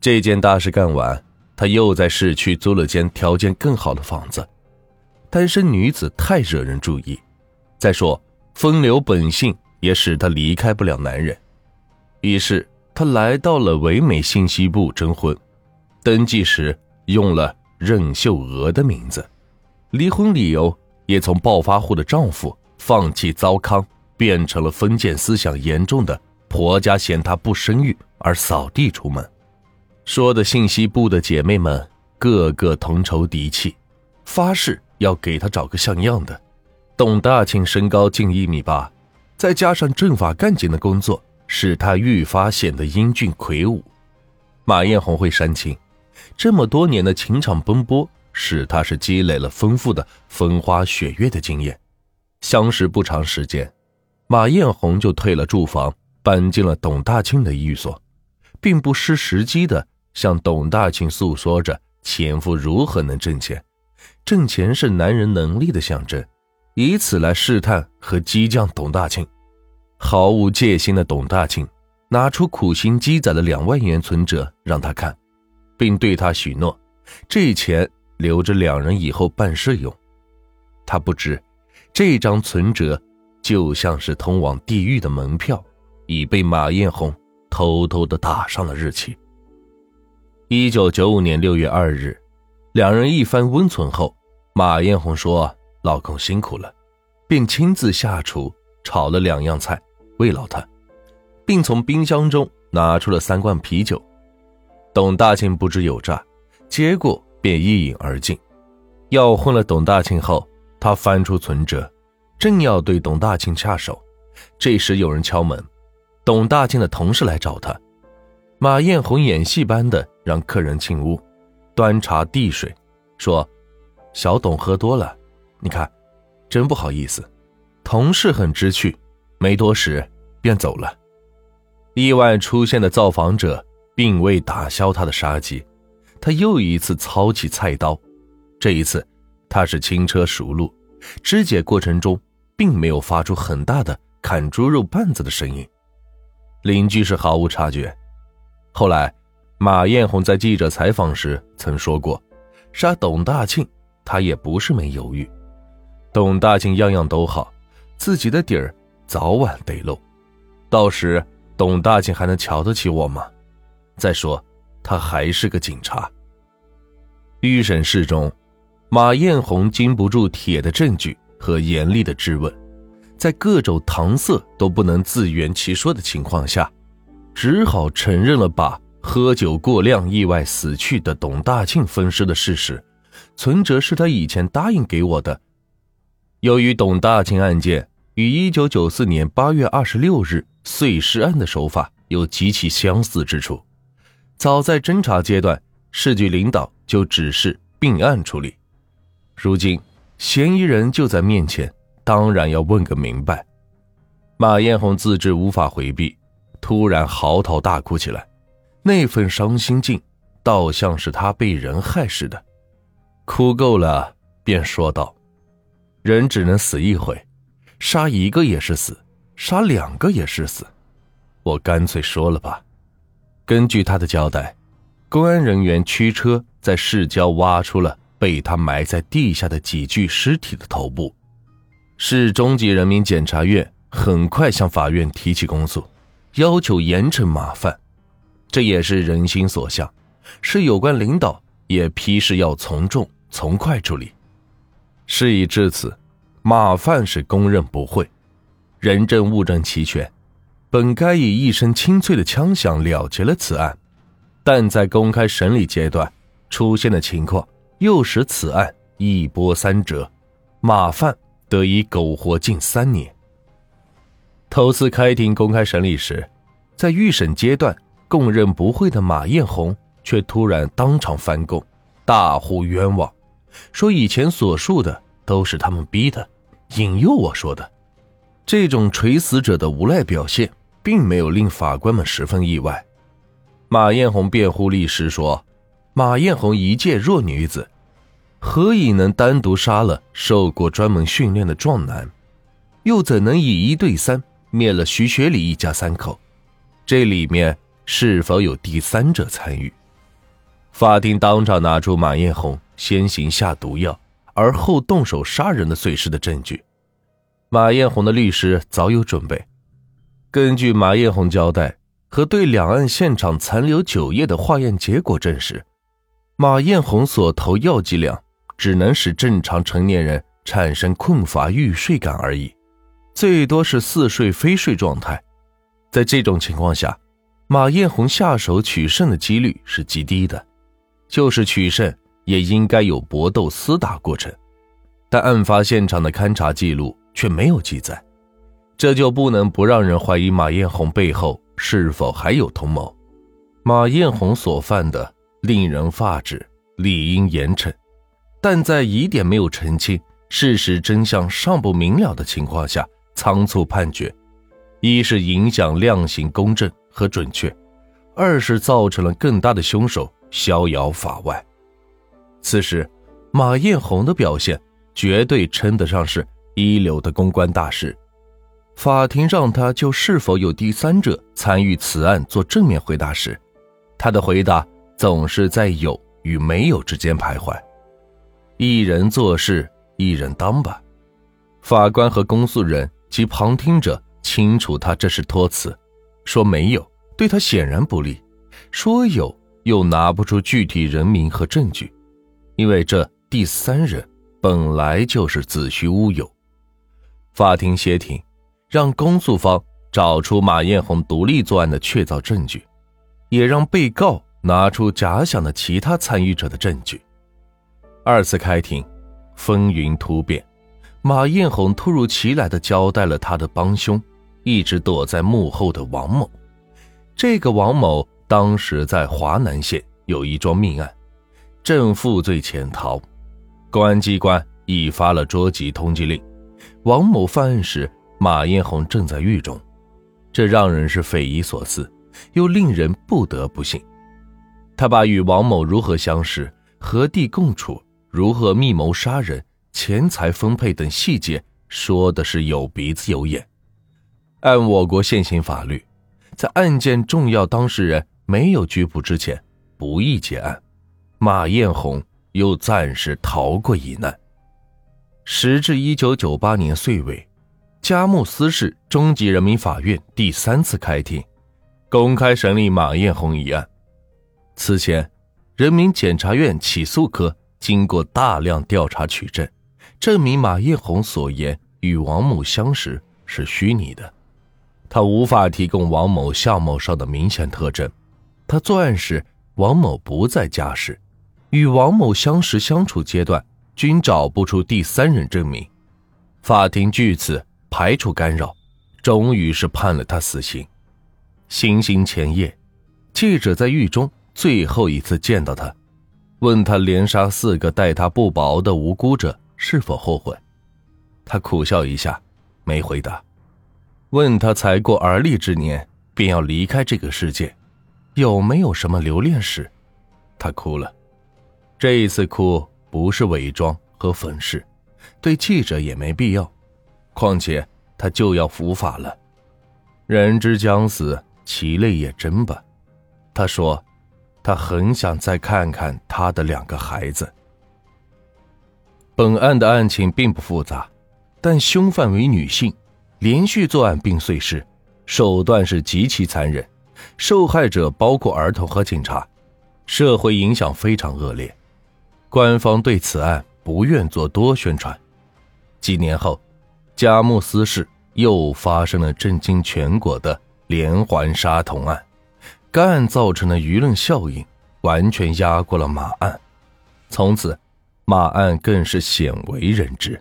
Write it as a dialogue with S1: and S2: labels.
S1: 这件大事干完，他又在市区租了间条件更好的房子。单身女子太惹人注意，再说风流本性也使他离开不了男人。于是他来到了唯美信息部征婚，登记时用了任秀娥的名字，离婚理由也从暴发户的丈夫放弃糟糠，变成了封建思想严重的婆家嫌她不生育而扫地出门。说的信息部的姐妹们个个同仇敌气，发誓要给他找个像样的。董大庆身高近一米八，再加上政法干警的工作，使他愈发显得英俊魁梧。马艳红会煽情，这么多年的情场奔波，使他是积累了丰富的风花雪月的经验。相识不长时间，马艳红就退了住房，搬进了董大庆的寓所，并不失时机的。向董大庆诉说着前夫如何能挣钱，挣钱是男人能力的象征，以此来试探和激将董大庆。毫无戒心的董大庆拿出苦心积攒的两万元存折让他看，并对他许诺，这钱留着两人以后办事用。他不知，这张存折就像是通往地狱的门票，已被马艳红偷偷的打上了日期。一九九五年六月二日，两人一番温存后，马艳红说：“老公辛苦了。”便亲自下厨炒了两样菜慰劳他，并从冰箱中拿出了三罐啤酒。董大庆不知有诈，结果便一饮而尽。要昏了董大庆后，他翻出存折，正要对董大庆下手，这时有人敲门，董大庆的同事来找他。马艳红演戏般的让客人进屋，端茶递水，说：“小董喝多了，你看，真不好意思。”同事很知趣，没多时便走了。意外出现的造访者并未打消他的杀机，他又一次操起菜刀，这一次他是轻车熟路，肢解过程中并没有发出很大的砍猪肉棒子的声音，邻居是毫无察觉。后来，马艳红在记者采访时曾说过：“杀董大庆，他也不是没犹豫。董大庆样样都好，自己的底儿早晚得露。到时，董大庆还能瞧得起我吗？再说，他还是个警察。”预审室中，马艳红经不住铁的证据和严厉的质问，在各种搪塞都不能自圆其说的情况下。只好承认了把喝酒过量意外死去的董大庆分尸的事实，存折是他以前答应给我的。由于董大庆案件与一九九四年八月二十六日碎尸案的手法有极其相似之处，早在侦查阶段，市局领导就指示并案处理。如今嫌疑人就在面前，当然要问个明白。马艳红自知无法回避。突然嚎啕大哭起来，那份伤心劲，倒像是他被人害似的。哭够了，便说道：“人只能死一回，杀一个也是死，杀两个也是死。我干脆说了吧。”根据他的交代，公安人员驱车在市郊挖出了被他埋在地下的几具尸体的头部。市中级人民检察院很快向法院提起公诉。要求严惩马犯，这也是人心所向，是有关领导也批示要从重从快处理。事已至此，马犯是供认不讳，人证物证齐全，本该以一声清脆的枪响了结了此案，但在公开审理阶段出现的情况，又使此案一波三折，马犯得以苟活近三年。头次开庭公开审理时，在预审阶段供认不讳的马艳红却突然当场翻供，大呼冤枉，说以前所述的都是他们逼的，引诱我说的。这种垂死者的无赖表现，并没有令法官们十分意外。马艳红辩护律师说：“马艳红一介弱女子，何以能单独杀了受过专门训练的壮男？又怎能以一对三？”灭了徐学礼一家三口，这里面是否有第三者参与？法庭当场拿出马艳红先行下毒药，而后动手杀人的碎尸的证据。马艳红的律师早有准备，根据马艳红交代和对两岸现场残留酒液的化验结果证实，马艳红所投药剂量只能使正常成年人产生困乏欲睡感而已，最多是似睡非睡状态。在这种情况下，马艳红下手取胜的几率是极低的，就是取胜也应该有搏斗厮打过程，但案发现场的勘查记录却没有记载，这就不能不让人怀疑马艳红背后是否还有同谋。马艳红所犯的令人发指，理应严惩，但在疑点没有澄清、事实真相尚不明了的情况下仓促判决。一是影响量刑公正和准确，二是造成了更大的凶手逍遥法外。此时，马艳红的表现绝对称得上是一流的公关大师。法庭让他就是否有第三者参与此案做正面回答时，他的回答总是在有与没有之间徘徊。一人做事一人当吧。法官和公诉人及旁听者。清楚，他这是托词，说没有对他显然不利，说有又拿不出具体人名和证据，因为这第三人本来就是子虚乌有。法庭协庭，让公诉方找出马艳红独立作案的确凿证据，也让被告拿出假想的其他参与者的证据。二次开庭，风云突变，马艳红突如其来的交代了他的帮凶。一直躲在幕后的王某，这个王某当时在华南县有一桩命案，正负罪潜逃，公安机关已发了捉急通缉令。王某犯案时，马艳红正在狱中，这让人是匪夷所思，又令人不得不信。他把与王某如何相识、何地共处、如何密谋杀人、钱财分配等细节说的是有鼻子有眼。按我国现行法律，在案件重要当事人没有拘捕之前，不宜结案。马艳红又暂时逃过一难。时至一九九八年岁尾，佳木斯市中级人民法院第三次开庭，公开审理马艳红一案。此前，人民检察院起诉科经过大量调查取证，证明马艳红所言与王某相识是虚拟的。他无法提供王某相貌上的明显特征，他作案时王某不在家时，与王某相识相处阶段均找不出第三人证明，法庭据此排除干扰，终于是判了他死刑。行刑前夜，记者在狱中最后一次见到他，问他连杀四个待他不薄的无辜者是否后悔，他苦笑一下，没回答。问他才过而立之年便要离开这个世界，有没有什么留恋史？他哭了，这一次哭不是伪装和粉饰，对记者也没必要。况且他就要伏法了，人之将死，其泪也真吧。他说，他很想再看看他的两个孩子。本案的案情并不复杂，但凶犯为女性。连续作案并碎尸，手段是极其残忍，受害者包括儿童和警察，社会影响非常恶劣。官方对此案不愿做多宣传。几年后，佳木斯市又发生了震惊全国的连环杀童案，该案造成的舆论效应完全压过了马案，从此，马案更是鲜为人知。